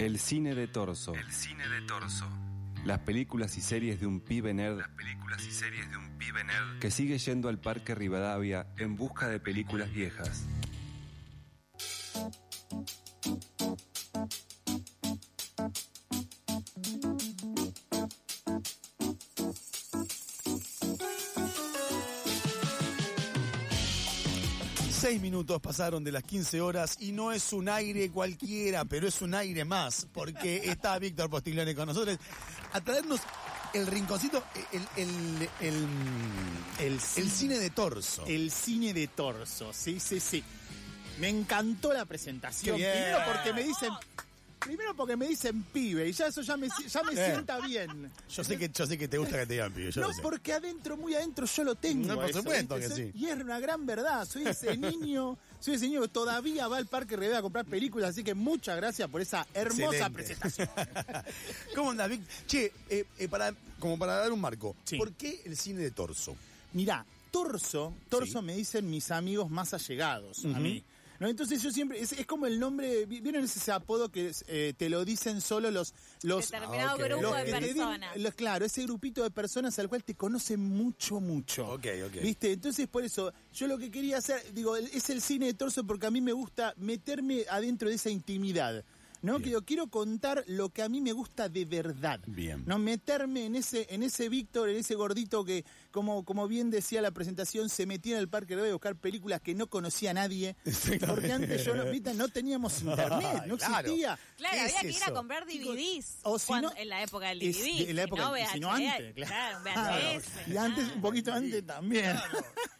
El cine de torso. El cine de torso. Las películas y series de un pibe nerd Las películas y series de un pibe nerd que sigue yendo al Parque Rivadavia en busca de películas viejas. Minutos pasaron de las 15 horas y no es un aire cualquiera, pero es un aire más, porque está Víctor Postiglione con nosotros a traernos el rinconcito, el, el, el, El cine. de torso. El cine de torso, sí, sí, sí. Me encantó la presentación. Primero porque me dicen. Primero porque me dicen pibe y ya eso ya me, ya me Bien. sienta bien. Yo sé que yo sé que te gusta que te digan pibe, yo no, lo sé. porque adentro, muy adentro, yo lo tengo. No, por eso, supuesto ¿viste? que Soy- sí. Y es una gran verdad. Soy ese niño, soy ese niño que todavía va al Parque Rivera a comprar películas. Así que muchas gracias por esa hermosa Excelente. presentación. ¿Cómo andás, Vic? Che, eh, eh, para, como para dar un marco, Sí. ¿por qué el cine de torso? Mirá, torso, torso Sí. me dicen mis amigos más allegados a mí. ¿No? Entonces yo siempre, es, es como el nombre, ¿vi- ¿vieron ese apodo que eh, te lo dicen solo los... los Determinado ok. grupo los de personas. los- claro, ese grupito de personas al cual te conocen mucho, mucho. Ok, ok. ¿Viste? Entonces, por eso, yo lo que quería hacer, digo, es el cine de torso porque a mí me gusta meterme adentro de esa intimidad. ¿No? Bien. Que yo quiero contar lo que a mí me gusta de verdad. Bien. No meterme en ese, en ese Víctor, en ese gordito que, como, como bien decía la presentación, se metía en el parque de a buscar películas que no conocía a nadie. Porque antes yo no, ¿viste? no teníamos internet, no existía. Claro, ¿Qué había es que ir a comprar DVDs. O si cuando- no- en la época del Es DVD. de la época, si no, si no VHS, antes, claro. un VHS. Y antes, un poquito antes también.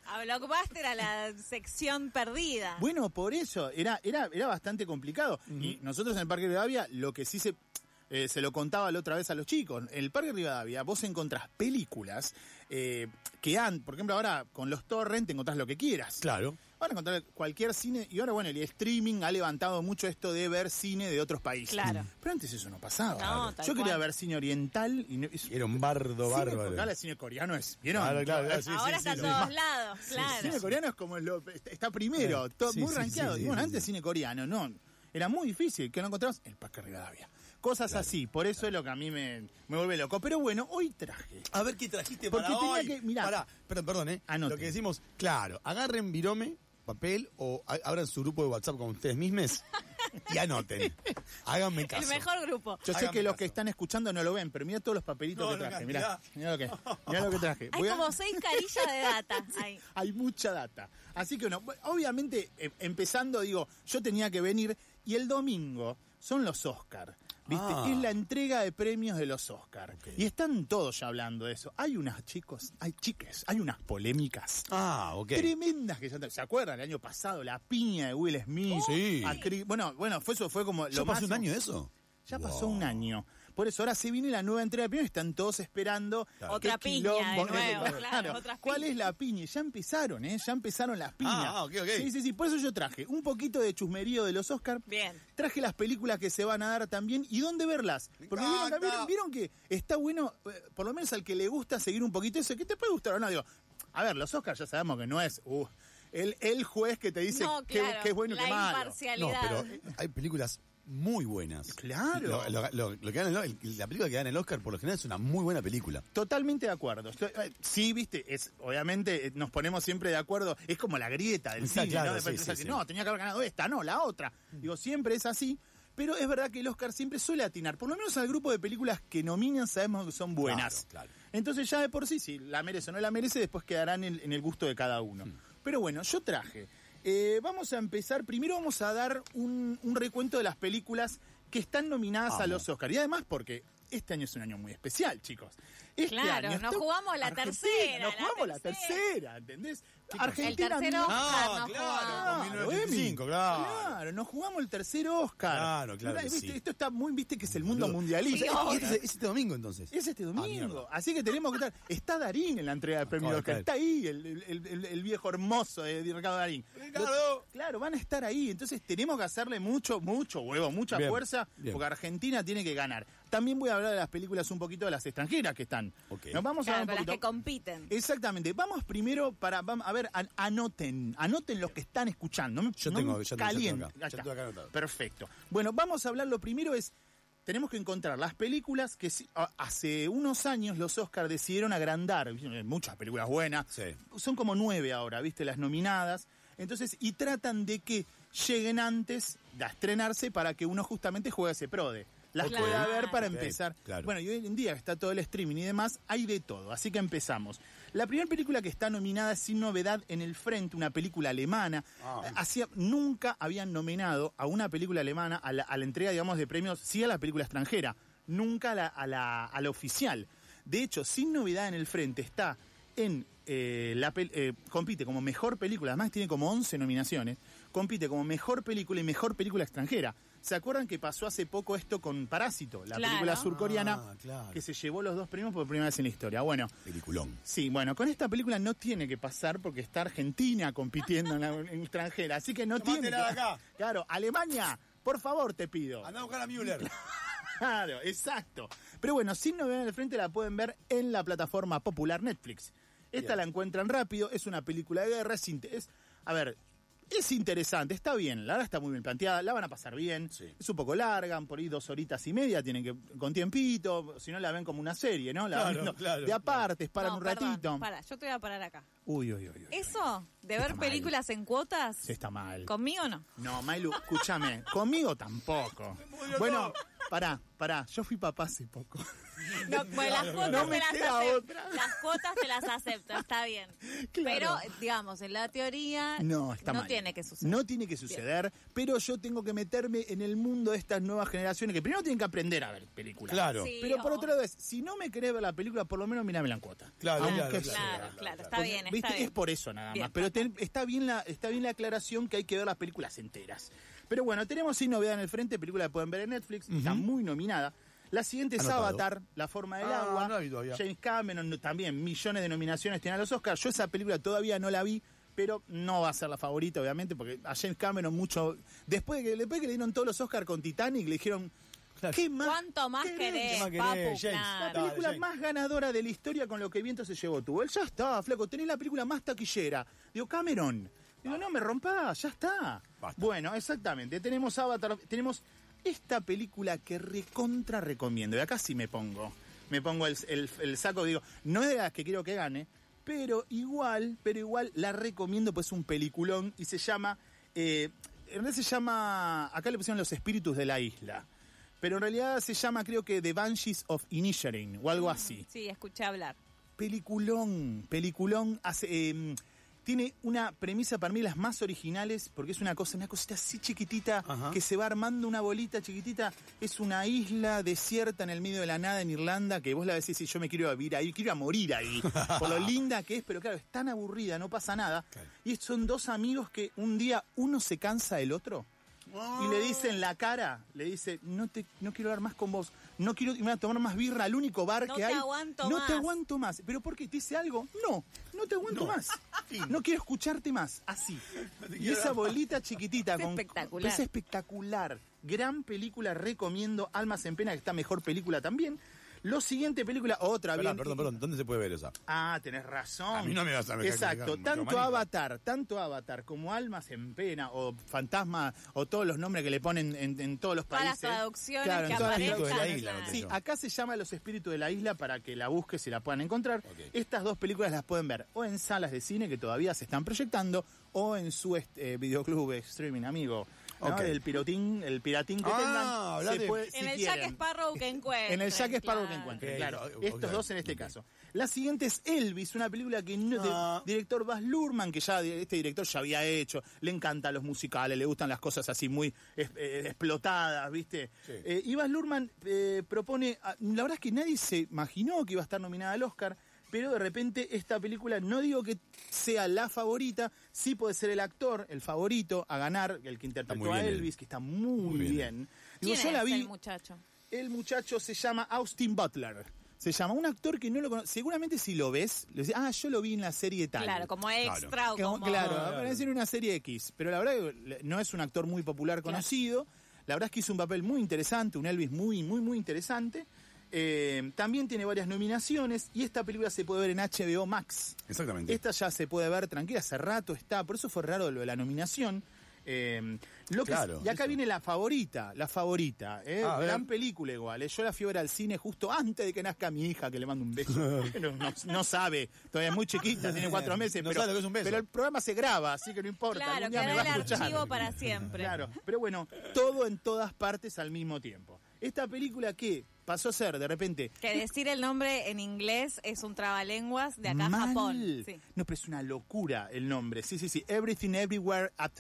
Ah, Lo que ocupaste era la sección perdida. Bueno, por eso, era, era, era bastante complicado. Y nosotros en el Parque Rivadavia, lo que sí se, eh, se lo contaba la otra vez a los chicos, en el Parque Rivadavia vos encontrás películas eh, que han, por ejemplo, ahora con los torrent te encontrás lo que quieras. Claro. Van a encontrar cualquier cine, y ahora bueno, el streaming ha levantado mucho esto de ver cine de otros países. Claro. Pero antes eso no pasaba. No, tal Yo quería cual. ver cine oriental y no, es- Era un bardo cine, bárbaro. ahora el cine coreano es, ¿vieron? Claro, claro, claro, sí, Ahora sí, está sí, en sí. todos lados, claro. El cine coreano es como lo, está- está primero, Sí. todo Sí, muy sí, rankeado. sí, y sí, bueno, sí, antes sí. cine coreano, no. Era muy difícil, que no encontramos el Parque Rivadavia. Cosas así, por eso es lo que a mí me, me vuelve loco. Pero bueno, hoy traje. A ver qué trajiste Porque para tenía hoy. que- mirá. Pará, perdón, perdón, eh. Anoten. Lo que decimos, claro, agarren virome, papel o abran su grupo de WhatsApp con ustedes mismos y anoten. Háganme caso. El mejor grupo. Yo sé que los caso. que están escuchando no lo ven, pero mira todos los papelitos No, que traje. mirá, Mirá, mirá lo que, mirá lo que traje. Hay Voy a- como seis carillas de data. hay mucha data. Así que bueno, obviamente eh, empezando digo, yo tenía que venir y el domingo son los Oscar. ¿Viste? Ah. Es la entrega de premios de los Oscar. Y están todos ya hablando de eso. Hay unas chicos, hay chiques, hay unas polémicas Ah, ok. tremendas que ya se acuerdan el año pasado la piña de Will Smith. Sí. bueno, bueno, fue eso fue como ¿Ya lo pasó un año eso? Ya pasó un año. Por eso ahora se viene la nueva entrega de y están todos esperando. Claro. Otra qué piña de nuevo, claro, ¿Cuál piñas. es la piña? Ya empezaron, ¿eh? Ya empezaron las piñas. Ah, ok, ok. Sí, sí, sí. Por eso yo traje un poquito de chusmerío de los Oscar. Bien. Traje las películas que se van a dar también y dónde verlas. Porque vieron, vieron- vieron que está bueno, eh, por lo menos al que le gusta seguir un poquito eso, que te puede gustar o no. Digo, a ver, los Oscars ya sabemos que no es uh, el, el juez que te dice No, qué, claro. qué es bueno y la qué malo. No, imparcialidad. pero hay películas muy buenas. Claro. Lo, lo- lo- lo que gana el- la película que gana el Oscar por lo general es una muy buena película. Totalmente de acuerdo. Eh, sí, viste, es obviamente eh, nos ponemos siempre de acuerdo. Es como la grieta del Está cine, claro, ¿no? Sí, sí, que, sí. No, tenía que haber ganado esta, no, la otra. Digo, siempre es así. Pero es verdad que el Oscar siempre suele atinar, por lo menos al grupo de películas que nominan sabemos que son buenas. Claro, claro. Entonces ya de por sí, si la merece o no la merece, después quedarán en, en el gusto de cada uno. Hmm. Pero bueno, yo traje. Eh, vamos a empezar, primero vamos a dar un, un recuento de las películas que están nominadas a los Oscars. Y además porque este año es un año muy especial, chicos. Este Claro, año nos está- jugamos la Argentina, tercera, Nos jugamos la tercera. tercera, ¿entendés? El Argentina tercero no- Oscar Ah, claro, con 1985, claro. Claro, nos jugamos el tercer Oscar. Claro, claro que ¿Viste? sí. Esto está muy, viste que es el mundo mundialista. Sí, este es, es este domingo entonces. Es este Ah, domingo. Así que tenemos que estar. Está Darín en la entrega del premio Joder, Oscar. Está ahí el, el- el- el viejo hermoso de Ricardo Darín. ¡Ricardo! Lo- claro, van a estar ahí. Entonces tenemos que hacerle mucho, mucho huevo, mucha Bien, fuerza, bien. porque Argentina tiene que ganar. También voy a hablar de las películas un poquito de las extranjeras que están. Nos vamos a ver un para las poquito. que compiten. Exactamente. Vamos primero para, vamos, a ver, an- anoten, anoten los que están escuchando. No Yo no tengo- ya tengo- acá, acá anotado. Perfecto. Bueno, vamos a hablar, lo primero es tenemos que encontrar las películas que hace unos años los Oscars decidieron agrandar. Muchas películas buenas. Sí. Son como nueve ahora, ¿viste? Las nominadas. Entonces, y tratan de que lleguen antes de estrenarse para que uno justamente juegue ese prode. Las Claro. pueda ver para empezar. claro. Bueno, y hoy en día que está todo el streaming y demás, hay de todo. Así que empezamos. La primera película que está nominada es Sin Novedad en el Frente, una película alemana. Hacía, nunca habían nominado a una película alemana a la, a la entrega, digamos, de premios, sí a la película extranjera, nunca a la, a la, a la oficial. De hecho, Sin Novedad en el Frente está en eh, la eh, compite como mejor película, además tiene como 11 nominaciones, compite como mejor película y mejor película extranjera. ¿Se acuerdan que pasó hace poco esto con Parásito, la Claro. película surcoreana Ah, claro. que se llevó los dos premios por primera vez en la historia? Bueno, Peliculón. Sí, bueno, con esta película no tiene que pasar porque está Argentina compitiendo en la en extranjera, así que no tiene. Que- de acá. Claro, Alemania, por favor, te pido. Andá a buscar a Müller. Claro, exacto. Pero bueno, sin novedad en el frente la pueden ver en la plataforma popular Netflix. Esta Bien. la encuentran rápido, es una película de guerra, es- a ver, es interesante, está bien, la verdad está muy bien planteada, la van a pasar bien, Sí. es un poco larga, por ahí dos horitas y media, tienen que, con tiempito, si no la ven como una serie, ¿no? La Claro, viendo claro, de aparte, paran No, un perdón, ratito. Para, yo te voy a parar acá. Uy, uy, uy, uy. ¿Eso de ver mal. películas en cuotas? Sí, está mal. ¿Conmigo no? No, Mailu, escúchame, conmigo tampoco. Bueno, pará, pará, yo fui papá hace poco. No, bueno, las cuotas No te me las queda acepto. otra. Las cuotas te las acepto, está bien. Claro. Pero, digamos, en la teoría No, está no mal. tiene que suceder. No tiene que suceder, pero yo tengo que meterme en el mundo de estas nuevas generaciones que primero tienen que aprender a ver películas. Claro. Sí, Pero por o- otro lado es, si no me querés ver la película, por lo menos míramela en cuota. Claro, claro. Claro, claro, claro, claro. está bien, está ¿viste? bien. Es por eso nada Bien, más. Pero ten- está, bien la, está bien la aclaración que hay que ver las películas enteras. Pero bueno, tenemos sin novedad en el frente, película que pueden ver en Netflix, está muy nominada. La siguiente es Anotado. Avatar, La forma del Ah, agua. no la vi todavía. James Cameron también, millones de nominaciones tiene a los Oscars. Yo esa película todavía no la vi, pero no va a ser la favorita, obviamente, porque a James Cameron mucho... Después de que, después que le dieron todos los Oscars con Titanic, le dijeron... Claro. ¿Qué más? ¿Cuánto más querés? querés, ¿Qué más querés, papu? James? La Claro. Película James. más ganadora de la historia con lo que viento se llevó tuvo. Él ya está, flaco, tenés la película más taquillera. Digo, Cameron. Digo, no me rompas, ya está. Basta. Bueno, exactamente. Tenemos Avatar, tenemos esta película que recontra recomiendo. Y acá sí me pongo. Me pongo el, el- el saco, digo, no es de las que quiero que gane, pero igual, pero igual la recomiendo, pues es un peliculón y se llama. eh, en realidad se llama. Acá le pusieron los espíritus de la isla. Pero en realidad se llama, creo que The Banshees of Inisherin o algo así. Sí, escuché hablar. Peliculón, peliculón. Hace, eh, tiene una premisa para mí las más originales, porque es una cosa, una cosita así chiquitita, Ajá. que se va armando una bolita chiquitita. Es una isla desierta en el medio de la nada en Irlanda, que vos la decís, yo me quiero vivir ahí, quiero ir a morir ahí, por lo linda que es, pero claro, es tan aburrida, no pasa nada. Y son dos amigos que un día uno se cansa del otro. Y le dice en la cara, le dice, no te, no quiero hablar más con vos, no quiero irme a tomar más birra al único bar No que te hay. aguanto no te más". aguanto más. ¿Pero por qué? ¿Te dice algo? No, no te aguanto más. No quiero escucharte más. Así. Y esa bolita chiquitita Es con. espectacular. Es espectacular. Gran película, recomiendo. Almas en Pena, que está mejor película también. Lo siguiente película, otra Perdón, bien. perdón, perdón. ¿Dónde se puede ver esa? Ah, tenés razón. A mí no me vas a dejar Exacto, tanto. Avatar, tanto Avatar como Almas en Pena o Fantasma o todos los nombres que le ponen en, en todos los las países. traducciones Claro, que todas las de la aparezcan. isla, claro. no Sí, acá se llama Los Espíritus de la Isla para que la busques y la puedan encontrar. Estas dos películas las pueden ver o en salas de cine que todavía se están proyectando o en su este, videoclub streaming amigo. El pirotín, el piratín que Ah, tengan. se de- puede- En si el quieren. Jack Sparrow que encuentren. En el Jack Sparrow que encuentren, claro. Estos dos en este caso. La siguiente es Elvis, una película que no, de- Ah. director Baz Luhrmann, que ya este director ya había hecho, le encantan los musicales, le gustan las cosas así muy es- eh, explotadas, ¿viste? Sí. Eh, y Baz Luhrmann eh, propone, la verdad es que nadie se imaginó que iba a estar nominada al Oscar, pero de repente esta película, no digo que sea la favorita, sí puede ser el actor, el favorito a ganar, el que interpretó a bien él. Elvis, que está muy, Muy bien. bien. Digo, ¿Quién yo la vi, el muchacho? el muchacho se llama Austin Butler. Se llama un actor que no lo conoce. Seguramente si lo ves, le decís, ah, yo lo vi en la serie tal. Claro, como extra o Como- como... Claro, aparece en una serie X. Pero la verdad que no es un actor muy popular conocido. La verdad es que hizo un papel muy interesante, un Elvis muy, muy, muy interesante. Eh, también tiene varias nominaciones y esta película se puede ver en HBO Max. Exactamente. Esta ya se puede ver tranquila, hace rato está, por eso fue raro lo de la nominación. Eh, lo que Claro, y acá eso. viene la favorita, la favorita, ¿eh? Gran película igual. Yo la fui a ver al cine justo antes de que nazca mi hija, que le mando un beso. no, no- no sabe, todavía es muy chiquita, tiene cuatro meses, No pero, sabe lo que es un beso. pero el programa se graba, así que no importa. Claro, algún día me queda va el archivo para siempre. Claro, pero bueno, todo en todas partes al mismo tiempo. Esta película que pasó a ser de repente Que decir el nombre en inglés es un trabalenguas de acá a mal. Japón. Sí. No, pero es una locura el nombre. Sí, sí, sí. Everything Everywhere at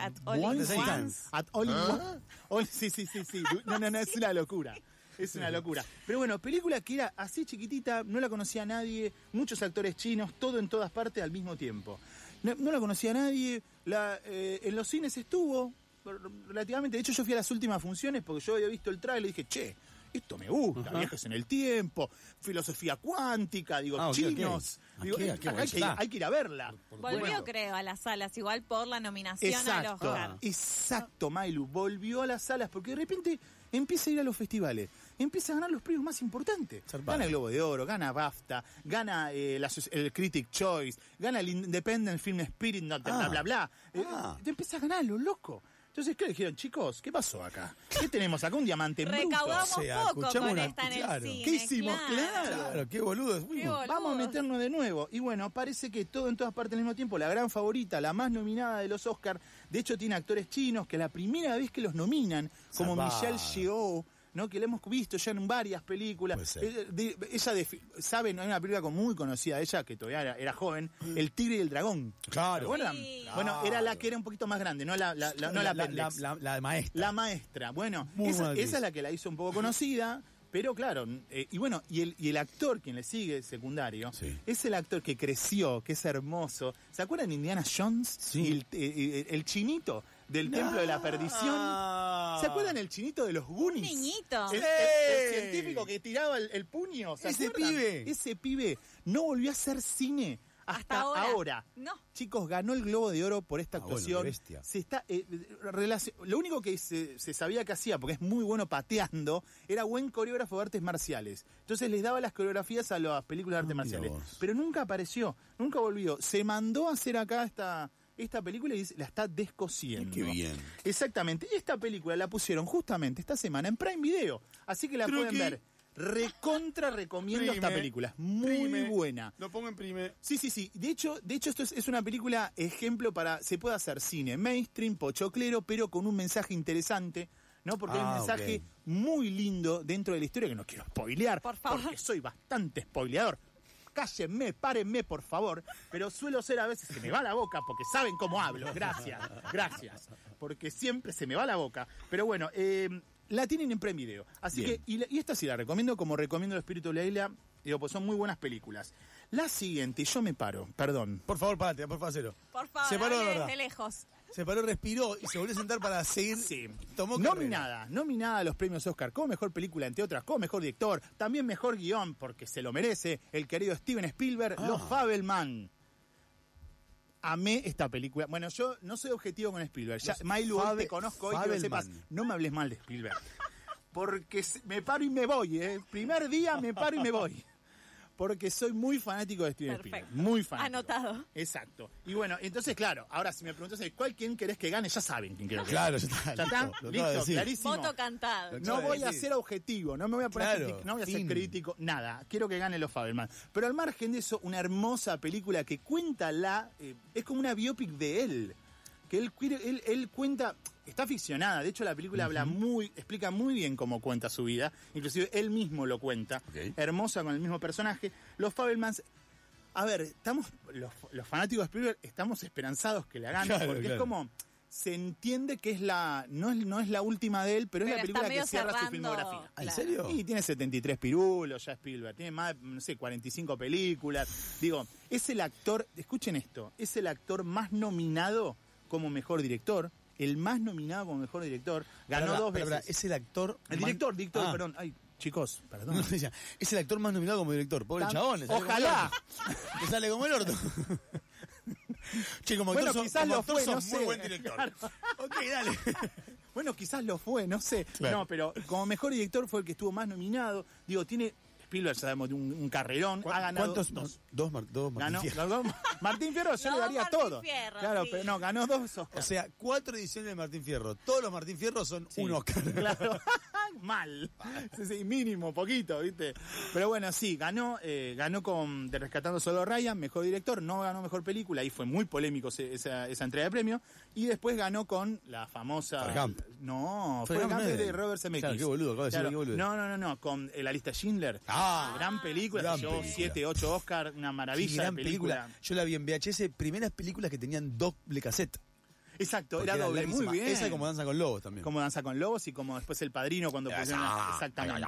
At all in once. time. once. At all in one. All- sí, sí, sí, sí. No, no, no, es una locura. Es una locura. Pero bueno, película que era así chiquitita, no la conocía nadie, muchos actores chinos, todo en todas partes al mismo tiempo. No, no la conocía nadie, la, eh, en los cines estuvo relativamente, de hecho yo fui a las últimas funciones porque yo había visto el trailer y dije, che, esto me gusta, viajes en el tiempo, filosofía cuántica, digo, Ah, chinos, digo, eh, bueno, hay, que, hay que ir a verla. Volvió, Bueno. creo, a las salas, igual por la nominación al Exacto, Oscar. exacto, Mailu. Volvió a las salas porque de repente empieza a ir a los festivales, empieza a ganar los premios más importantes. Zarpado. Gana el Globo de Oro, gana BAFTA, gana eh, la el Critic Choice, gana el Independent Film Spirit, no, bla, Ah. bla, bla. Eh, Ah. te empieza a ganar, lo loco. Entonces, ¿qué dijeron? Chicos, ¿qué pasó acá? ¿Qué tenemos acá? Un diamante en bruto. Recaudamos O sea, poco escuchamos con una- esta en el claro. cine. ¿Qué hicimos? Claro. Claro, qué boludo. Qué boludo. Vamos a meternos de nuevo. Y bueno, parece que todo en todas partes al mismo tiempo. La gran favorita, la más nominada de los Oscars. De hecho, tiene actores chinos que la primera vez que los nominan, como. Michelle Yeoh, ¿no? que la hemos visto ya en varias películas. Ella, de- ella defi- saben, hay una película muy conocida de ella, que todavía era, era joven, El Tigre y el Dragón. Claro. Sí. Bueno, era la que era un poquito más grande, no la, la- la- no la, la, pendex. la- la maestra. La maestra, bueno, esa, es la que la hizo un poco conocida, pero claro, eh, y bueno, y el, y el actor quien le sigue secundario, Sí. es el actor que creció, que es hermoso. ¿Se acuerdan de Indiana Jones? Sí. Y el, eh, eh, el chinito del Templo de la Perdición. ¿Se acuerdan el chinito de los Goonies? niñito. El, el- científico que tiraba el, el puño. ¿se Ese acuerdan? pibe. Ese pibe no volvió a hacer cine hasta, Hasta ahora. ahora. No. Chicos, ganó el Globo de Oro por esta Ah, bueno, actuación. qué bestia. se está eh, Lo único que se, se sabía que hacía, porque es muy bueno pateando, era buen coreógrafo de artes marciales. Entonces les daba las coreografías a las películas de artes Ah, mira marciales. vos. Pero nunca apareció, nunca volvió. Se mandó a hacer acá esta, esta película y la está descosiendo. Qué bien. Exactamente. Y esta película la pusieron justamente esta semana en Prime Video. Así que la pueden ver. Recontra recomiendo esta película. Es muy Prime. buena. Lo pongo en prime. Sí, sí, sí. De hecho, de hecho esto es, es una película ejemplo para... Se puede hacer cine mainstream, pochoclero, pero con un mensaje interesante, ¿no? Porque hay Ah, un mensaje ok. muy lindo dentro de la historia que no quiero spoilear. Por favor. Porque soy bastante spoileador. Cállenme, párenme, por favor. Pero suelo ser a veces, se me va la boca porque saben cómo hablo. Gracias, gracias. Porque siempre se me va la boca. Pero bueno, eh, la tienen en Prime Video. Así Bien. que, y, la- y esta sí la recomiendo como recomiendo El Espíritu de la Isla. Digo, pues son muy buenas películas. La siguiente, yo me paro, perdón. Por favor, párate, por favor, cero. Por favor, Se paró de lejos. Se paró, respiró y se volvió a sentar para seguir. Sí. Tomó nominada, nominada a los premios Oscar como mejor película, entre otras, como mejor director, también mejor guion, porque se lo merece, el querido Steven Spielberg, Ah. Los Fabelman. Amé esta película. Bueno, yo no soy objetivo con Spielberg. Ya, hoy Fabe- te conozco hoy, quiero que sepas, Fabelman. no me hables mal de Spielberg. Porque me paro y me voy, ¿eh? Primer día me paro y me voy. Porque soy muy fanático de Steven Perfecto. Spielberg. Muy fanático. Anotado. Exacto. Y bueno, entonces, claro, ahora si me preguntas cuál quién querés que gane, ya saben quién quiero que Claro, ya está. ¿Ya está? listo, clarísimo. Voto cantado. No voy a ser objetivo, no me voy a poner Claro, crítico, no voy a ser crítico, nada. Quiero que gane los Fabelman. Pero al margen de eso, una hermosa película que cuenta la. eh, es como una biopic de él. Que él, quiere- él, él cuenta. Está ficcionada, de hecho la película habla muy, explica muy bien cómo cuenta su vida, inclusive él mismo lo cuenta, hermosa con el mismo personaje. Los Fabelmans, a ver, estamos, los, los fanáticos de Spielberg estamos esperanzados que la gane, Claro, porque es como, se entiende que es la, no es, no es la última de él, pero, es la película que cierra su filmografía. ¿En Claro. serio? Y tiene 73 pirulos ya Spielberg, tiene más, de, no sé, 45 películas. Digo, es el actor, escuchen esto, es el actor más nominado como mejor director, el más nominado como mejor director, ganó dos veces. Es el actor. el más- director, director, Ah. perdón. Ay, chicos, perdón. Es el actor más nominado como director. Pobre Tam- chabón. Ojalá. Le sale como el orto. che, como Bueno, sos- quizás como lo actor fue, sos no muy sé. buen director. Claro. ok, dale. Bueno, quizás lo fue, no sé. Claro. No, pero como mejor director fue el que estuvo más nominado. Digo, tiene Spielberg sabemos de un, un carrerón. Ha ganado ¿Cuántos? dos. Dos, Mar- dos Martín Ganó, Fierro. ganó- Martín Fierro yo No, le daría Martín todo. Fierro, claro, sí. pero no, ganó dos Oscars. O sea, cuatro ediciones de Martín Fierro. Todos los Martín Fierro son Sí. un Oscar. Claro, mal. Sí, sí, mínimo, poquito, ¿viste? Pero bueno, sí, ganó eh, ganó con De Rescatando Solo Ryan, mejor director, no ganó mejor película, y fue muy polémico esa, esa entrega de premio. Y después ganó con la famosa. Gump. No, fue Gump Gump no es de Robert Zemeckis. Claro, qué boludo, acabo de decir, qué boludo. No, no, no, no, con eh, La Lista Schindler. Ah, gran película, gran llevó película. 7, 8 Oscar, una maravilla gran de película. película. Yo la vi en VHS, primeras películas que tenían doble cassette. Exacto, era doble, muy bien. Esa y como danza con lobos también. como Danza con Lobos y como después El Padrino cuando pusieron la- Exactamente.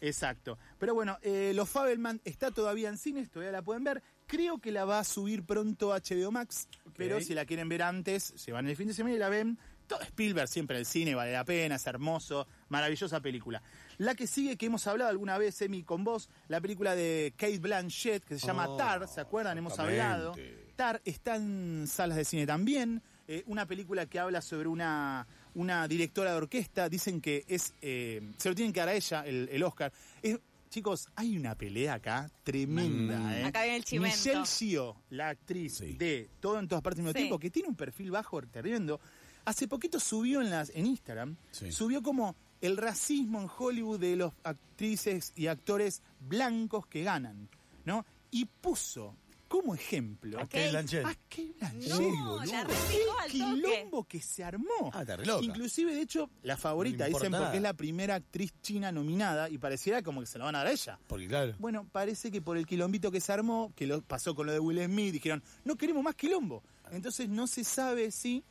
Exacto. Pero bueno, eh, Los Fabelman está todavía en cines, todavía la pueden ver. Creo que la va a subir pronto a HBO Max, pero si la quieren ver antes, se van el fin de semana y la ven. Todo Spielberg siempre el cine, vale la pena, es hermoso, maravillosa película. La que sigue, que hemos hablado alguna vez, Emi, con vos, la película de Kate Blanchett, que se llama Oh, Tar, ¿se acuerdan? Hemos hablado. Tar está en salas de cine también. Eh, una película que habla sobre una, una directora de orquesta. Dicen que es. eh, se lo tienen que dar a ella el, el Oscar. Es- chicos, hay una pelea acá tremenda. Mm. ¿eh? Acá viene el chimento. Michelle Yeoh, la actriz Sí. de Todo en todas partes al mismo Sí. tiempo, que tiene un perfil bajo tremendo. Hace poquito subió en, las, en Instagram, Sí. subió como el racismo en Hollywood de los actrices y actores blancos que ganan, ¿no? Y puso como ejemplo A Kate Blanchett. a Kate Blanchett. No, Sí, boludo. la El quilombo que se armó. Ah, está re loca. Inclusive, de hecho, la favorita, No dicen, porque es la primera actriz china nominada y pareciera como que se la van a dar a ella. Porque claro. Bueno, parece que por el quilombito que se armó, que lo pasó con lo de Will Smith, dijeron, no queremos más quilombo. Entonces no se sabe si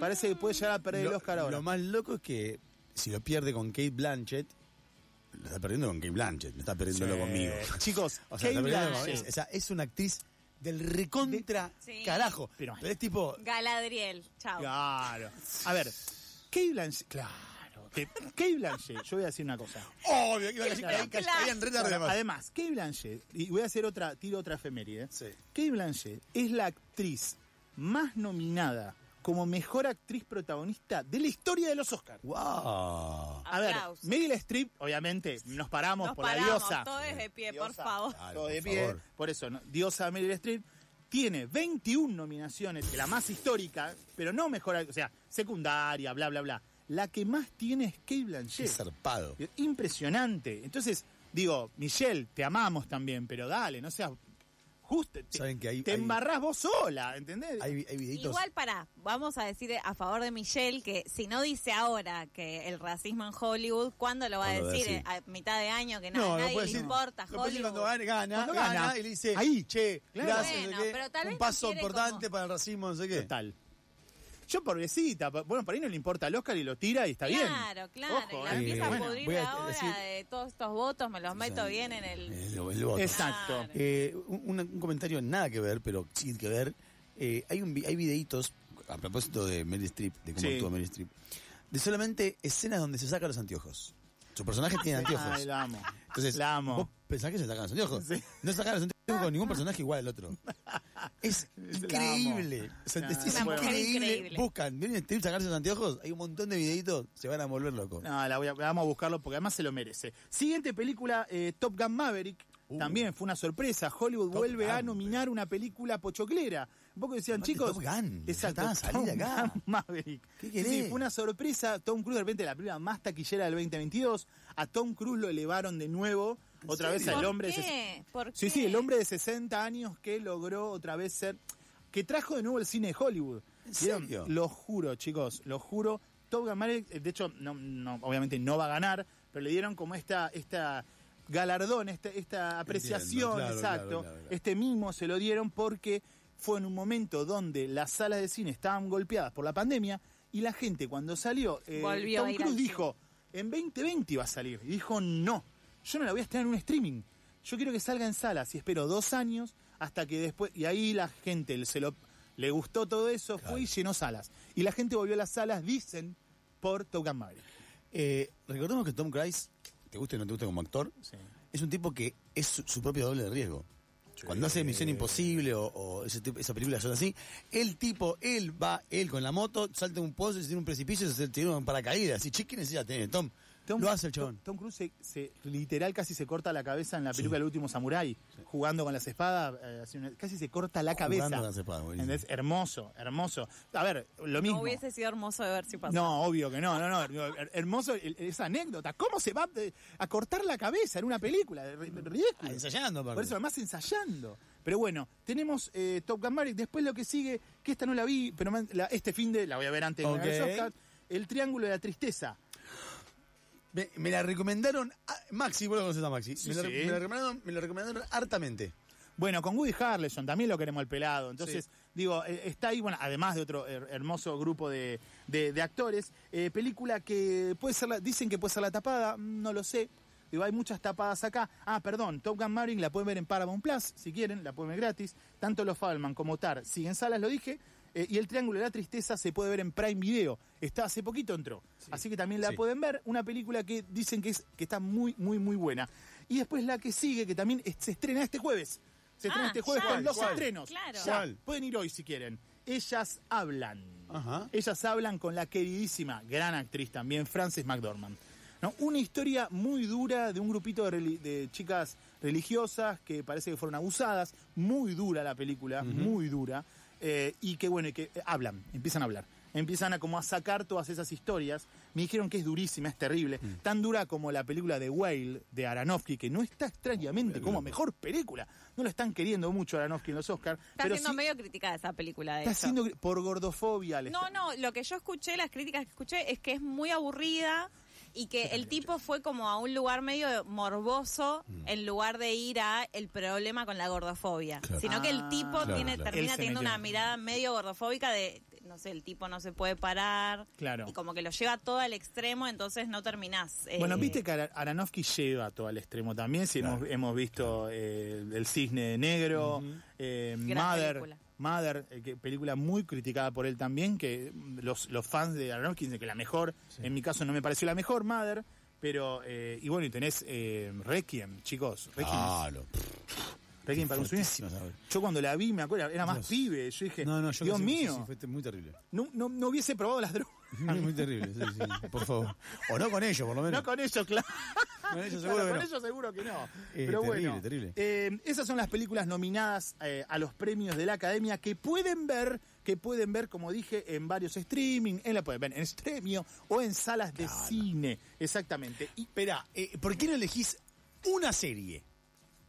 parece que puede llegar a perder el Lo, Oscar ahora. lo más loco es que si lo pierde con Kate Blanchett, lo está perdiendo con Kate Blanchett, no está perdiéndolo Sí. conmigo. Chicos, O sea, Kate perdiendo con- Blanchett. es, o sea, es una actriz del recontra Sí. carajo. Pero- Pero, es tipo. Galadriel, chao. Claro. A ver, Kate Blanchett, claro. que- Kate Blanchett, yo voy a decir una cosa. Obvio, que iba a decir Claro. que re tarde además. Además, Kate Blanchett, y voy a hacer otra, tiro otra efeméride. Sí. Kate Blanchett es la actriz más nominada como mejor actriz protagonista de la historia de los Oscars. ¡Wow! A ver, Aplausos. Meryl Streep, obviamente, nos paramos Nos por paramos, la diosa. todos de pie, por favor. Claro, Todo de por pie. favor. Por eso, ¿no? diosa Meryl Streep tiene 21 nominaciones, que la más histórica, pero no mejor, o sea, secundaria, bla, bla, bla. La que más tiene es Kate Qué Blanchett. zarpado. Impresionante. Entonces, digo, Michelle, te amamos también, pero dale, no seas justo. Te, Saben que hay- te hay- embarrás vos sola, ¿entendés? Hay, hay videitos. Igual para, vamos a decir a favor de Michelle que si no dice ahora que el racismo en Hollywood, ¿cuándo lo va a ¿Cuándo va a decir? A mitad de año que no, no, a no nadie puede le decir. importa decir Hollywood. cuando gane, gana, Cuando gana, gana. y le dice, Ahí. che, Claro. gracias, Bueno, no sé qué, pero tal vez un paso importante como- para el racismo, no sé qué. Total. Yo, pobrecita, bueno, por ahí no le importa al Oscar y lo tira y está bien. Claro, claro. Ojo, y la eh. empieza Bueno, a pudrir a ahora decir- de todos estos votos, me los meto bien en el... El, el voto. Exacto. Claro. Eh, un, un comentario nada que ver, pero sí que ver. Eh, hay, un, hay videitos, a propósito de Meryl Streep, de cómo Sí. actúa Meryl Streep, de solamente escenas donde se saca los anteojos. Su personaje tiene anteojos. Ay, la amo. Entonces, la amo. vos pensás que se sacan los anteojos. Sí. No sacan los anteojos con ningún personaje igual al otro. Es increíble. O sea, No, es increíble. increíble. Buscan, Meryl Streep sacarse los anteojos, hay un montón de videitos, se van a volver locos. No, la voy a- vamos a buscarlo porque además se lo merece. Siguiente película, eh, Top Gun Maverick. Uh. También fue una sorpresa. Hollywood Top vuelve a nominar una película pochoclera. Un poco decían, chicos. Top Gun, Exacto. ya está, Top acá. Gun Maverick. ¿Qué querés? sí, fue una sorpresa. Tom Cruise, de repente, la película más taquillera del 2022. A Tom Cruise lo elevaron de nuevo. Otra vez al ¿Por hombre. de qué? ¿Por Sí, sí, el hombre de 60 años que logró otra vez ser. que trajo de nuevo el cine de Hollywood. ¿En ¿Vieron? serio? Lo juro, chicos, lo juro. Top Gun Maverick, eh, de hecho, no, no, obviamente no va a ganar, pero le dieron como esta, esta galardón, esta, esta apreciación, claro, exacto. claro, claro, claro. Este mimo se lo dieron porque fue en un momento donde las salas de cine estaban golpeadas por la pandemia y la gente cuando salió, eh, Tom al dijo, en 2020 iba a salir. Y dijo, no, yo no la voy a estrenar en un streaming. Yo quiero que salga en salas y espero dos años hasta que después... Y ahí la gente se lo, le gustó todo eso, fue y llenó salas. Y la gente volvió a las salas, dicen, por Top Gun Maverick. Eh, recordemos que Tom Cruise, te guste o no te guste como actor, Sí. es un tipo que es su, su propio doble de riesgo. Cuando hace Misión Imposible o, o ese tipo, esa película son así, el tipo, él va, él con la moto, salta un pozo, se tiene un precipicio, se tiene un paracaídas. Y che, ¿qué necesidad tiene Tom? Lo hace el chabón. Tom, Tom Cruise se, se- literal casi se corta la cabeza en la película El último samurái, jugando con las espadas, eh, casi se corta la cabeza. Jugando con las espadas. ¿Entendés? Hermoso, hermoso. A ver, lo mismo. No hubiese sido hermoso de ver si pasó. No, obvio que no, no, no. Hermoso esa anécdota. ¿Cómo se va a cortar la cabeza en una película? Ridículo. Ah, ensayando, aparte. Por eso además ensayando. Pero bueno, tenemos eh, Top Gun Maverick. Después lo que sigue, que esta no la vi, pero la- este fin de la voy a ver antes de Ok. los Oscars, El Triángulo de la Tristeza. Me, me la recomendaron. a- Maxi, vos lo conoces a Maxi. Sí, me, la, sí. me la recomendaron, me la recomendaron hartamente. Bueno, con Woody Harrelson también lo queremos al pelado. Entonces, digo, eh, está ahí, bueno, además de otro her- hermoso grupo de, de- de actores. eh, película que puede ser, la, dicen que puede ser la tapada, mm, no lo sé. Digo, hay muchas tapadas acá. Ah, perdón, Top Gun Maverick la pueden ver en Paramount Plus, si quieren, la pueden ver gratis. Tanto los Falman como Tar siguen salas, lo dije. Eh, y El Triángulo de la Tristeza se puede ver en Prime Video. Está hace poquito entró. Así que también la Sí. pueden ver. Una película que dicen que, es, que está muy, muy, muy buena. Y después la que sigue, que también es- se estrena este jueves. Se estrena Ah, este jueves ya, con los estrenos. claro. Pueden ir hoy si quieren. Ellas hablan. Ajá. Ellas hablan con la queridísima, gran actriz también, Frances McDormand. ¿No? Una historia muy dura de un grupito de, reli- de chicas religiosas que parece que fueron abusadas. Muy dura la película, muy dura. Eh, y que bueno, y que eh, hablan, empiezan a hablar. Empiezan a como a sacar todas esas historias. Me dijeron que es durísima, es terrible. Tan dura como la película de Whale de Aronofsky, que no está extrañamente como mejor película. No la están queriendo mucho Aronofsky en los Oscars. Está pero siendo sí medio criticada esa película, de está siendo por gordofobia. No, está- no, lo que yo escuché, las críticas que escuché, es que es muy aburrida y que el tipo fue como a un lugar medio morboso Mm. en lugar de ir a el problema con la gordofobia. Sino que el Ah, tipo claro, tiene, claro. Termina teniendo una mirada medio gordofóbica de, no sé, el tipo no se puede parar. Claro. Y como que lo lleva todo al extremo, entonces no terminás. eh, Bueno, viste que Aronofsky lleva todo al extremo también. Si hemos, hemos visto eh, El Cisne Negro, eh, Gran Mother, película. Mother eh, que, película muy criticada por él también, que mm, los, los fans de Aronofsky dicen que la mejor, en mi caso no me pareció la mejor, Mother, pero, eh, y bueno, y tenés eh, Requiem, chicos, Requiem, Claro. Requiem para. Yo cuando la vi, me acuerdo, era más Dios. pibe, yo dije, No, no, yo Dios mío, sí, sí, fue muy terrible. no, no, no hubiese probado las drogas. Muy, terrible, sí, sí, por favor. O no con ellos, por lo menos. No con ellos, claro. Con ellos Claro, seguro que con no. ellos seguro que no. Eh, Pero terrible, bueno, terrible. eh, esas son las películas nominadas eh, a los premios de la Academia que pueden ver, que pueden ver, como dije, en varios streaming, en la pueden ver en Stremio o en salas de cine. Exactamente. Y Espera, eh, ¿por qué no elegís una serie?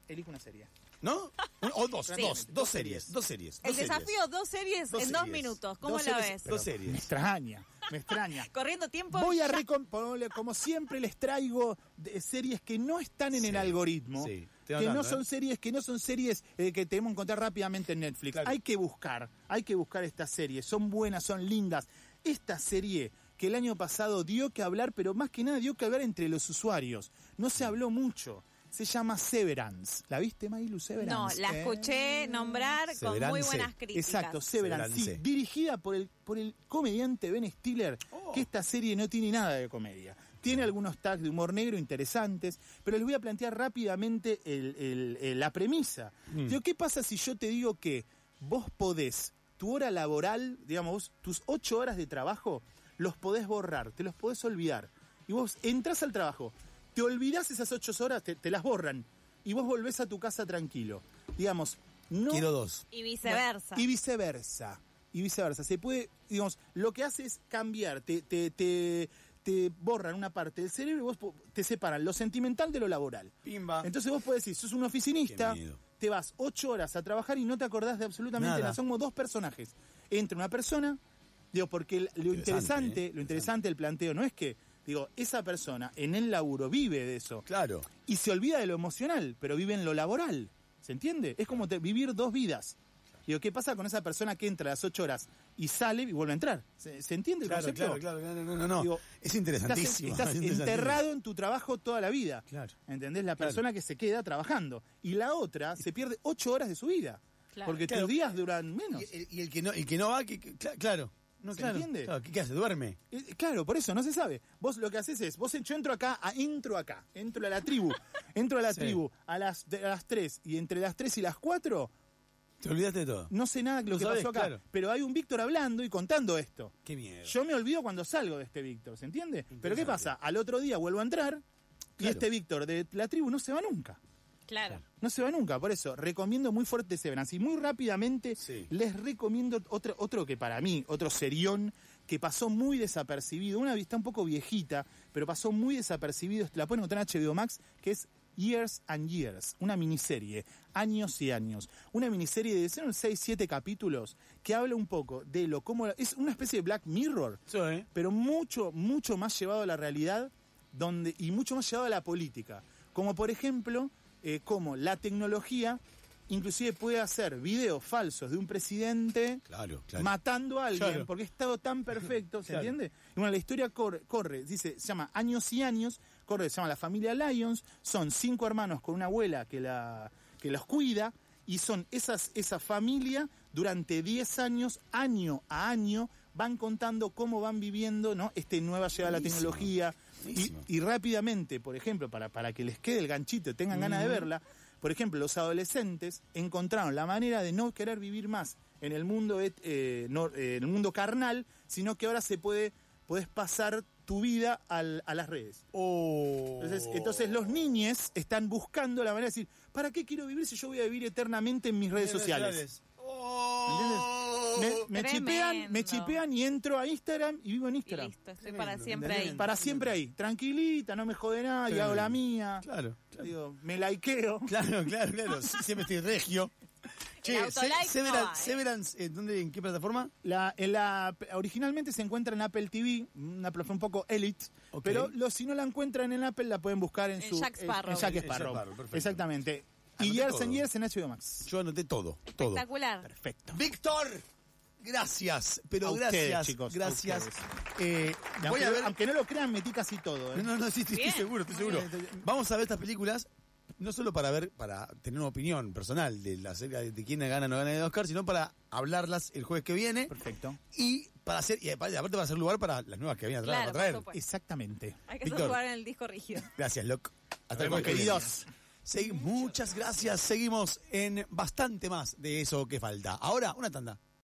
elijo una serie. ¿No? O dos, Sí. dos, dos series, dos series. el series. desafío, dos series Dos en dos minutos. ¿Cómo Dos la series, ves? Dos Me series. extraña, me extraña. Corriendo tiempo. Voy a ya. recom- ponele, como siempre les traigo de- series que no están en Sí, el algoritmo, sí. Que hablando, no son ¿eh? series, que no son series eh, que tenemos que encontrar rápidamente en Netflix. Claro. Hay que buscar, hay que buscar estas series, son buenas, son lindas. Esta serie que el año pasado dio que hablar, pero más que nada dio que hablar entre los usuarios. No se habló mucho. Se llama Severance. ¿La viste, Mailu? No, Severance. la ¿Eh? escuché nombrar con muy buenas críticas. Exacto, Severance, sí, dirigida por el, por el comediante Ben Stiller, que esta serie no tiene nada de comedia. Tiene algunos tags de humor negro interesantes, pero les voy a plantear rápidamente el- el- el- la premisa. Digo, ¿Qué pasa si yo te digo que vos podés, tu hora laboral, digamos, vos, tus ocho horas de trabajo, los podés borrar, te los podés olvidar? Y vos entras al trabajo, te olvidás esas ocho horas, te, te las borran, y vos volvés a tu casa tranquilo. Digamos, no... Quiero dos. Y viceversa. Y viceversa. Y viceversa. Se puede, digamos, lo que hace es cambiar, te, te, te, te borran una parte del cerebro y vos te separan lo sentimental de lo laboral. Pimba. Entonces vos podés decir, sos un oficinista, te vas ocho horas a trabajar y no te acordás de absolutamente Nada. nada. Somos dos personajes. Entra una persona, digo, porque lo Interesante, interesante, ¿eh? lo interesante del planteo no es que, digo, esa persona en el laburo vive de eso Claro. y se olvida de lo emocional, pero vive en lo laboral. ¿Se entiende? Es como te- vivir dos vidas. Digo, ¿qué pasa con esa persona que entra a las ocho horas y sale y vuelve a entrar? ¿Se, se entiende el Claro, concepto? claro, claro. No, no, no. no. Digo, es interesantísimo. estás es interesantísimo. enterrado en tu trabajo toda la vida. Claro. ¿Entendés? La Claro. persona que se queda trabajando. Y la otra se pierde ocho horas de su vida. Claro. Porque Claro. tus días duran menos. Y, el- y el que no, el que no va, que, que- cla- claro. No, ¿Se claro, entiende? claro, ¿qué, hace? ¿Duerme? Eh, Claro, por eso, no se sabe. Vos lo que haces es, vos yo entro acá, a- entro acá, entro a la tribu, entro a la Sí. tribu a las, de- a las 3 y entre las 3 y las 4, Te olvidaste de todo. No sé nada de lo que sabés, pasó acá. claro. Pero hay un Víctor hablando y contando esto. Qué miedo. Yo me olvido cuando salgo de este Víctor, ¿se entiende? Pero ¿qué pasa? Al otro día vuelvo a entrar y este Víctor de la tribu no se va nunca. Claro. No se va nunca, por eso recomiendo muy fuerte Severance. Y muy rápidamente Sí. les recomiendo otro, otro que para mí, otro serión, que pasó muy desapercibido. Una vista un poco viejita, pero pasó muy desapercibido. La pueden encontrar en HBO Max, que es Years and Years, una miniserie, años y años. Una miniserie de 6, 7 capítulos que habla un poco de lo cómo. Es una especie de Black Mirror, Sí, ¿eh? pero mucho, mucho más llevado a la realidad donde, y mucho más llevado a la política. Como por ejemplo, eh, cómo la tecnología inclusive puede hacer videos falsos de un presidente Claro, claro. matando a alguien Claro. porque es todo tan perfecto, ¿se Claro. entiende? Y bueno, la historia corre, corre, dice, se llama Años y Años, corre, se llama La Familia Lyons, son cinco hermanos con una abuela que, la, que los cuida y son esas, esa familia durante 10 años, año a año, van contando cómo van viviendo ¿no? este nueva llegada a la tecnología y, y rápidamente, por ejemplo, para, para que les quede el ganchito y tengan ganas de verla, por ejemplo, los adolescentes encontraron la manera de no querer vivir más en el mundo, eh, no- eh, en el mundo carnal, sino que ahora se puede puedes pasar tu vida al- a las redes. Oh. Entonces, entonces los niños están buscando la manera de decir, ¿para qué quiero vivir si yo voy a vivir eternamente en mis redes sociales? Oh. Me, me chipean, me chipean y entro a Instagram y vivo en Y Instagram. listo, estoy Tremendo, para siempre ahí. Para siempre ahí, tranquilita, no me jode nada, y hago la mía. Claro, claro. Digo, me likeo. Claro, claro, claro. Siempre estoy regio. Che, Se- no Severan- va, ¿eh? Severance, ¿en, dónde, ¿en qué plataforma? La, en la, originalmente se encuentra en Apple TV, una plataforma un poco elite, pero lo- si no la encuentran en Apple la pueden buscar en, En su Jack Sparrow. en Jack En Jack Sparrow. Exactamente. Anoté Y Years todo. and Years en HBO Max. Yo anoté todo, todo. Espectacular. Perfecto. Víctor, gracias, pero A gracias, ustedes, chicos, a gracias. Eh, voy aunque, a ver. aunque no lo crean, metí casi todo. ¿eh? No, no, sí, sí, estoy seguro, estoy seguro. Vamos a ver estas películas, no solo para ver, para tener una opinión personal de la serie de quién gana o no gana de Oscar, sino para hablarlas el jueves que viene Perfecto. y para hacer, y aparte para hacer lugar para las nuevas que vienen atrás Claro, para traer. por supuesto. Exactamente. Hay que Víctor. en el disco rígido. Gracias, Loc. Hasta el viene. queridos. Muchas gracias. Seguimos en bastante más de eso que falta. Ahora, una tanda.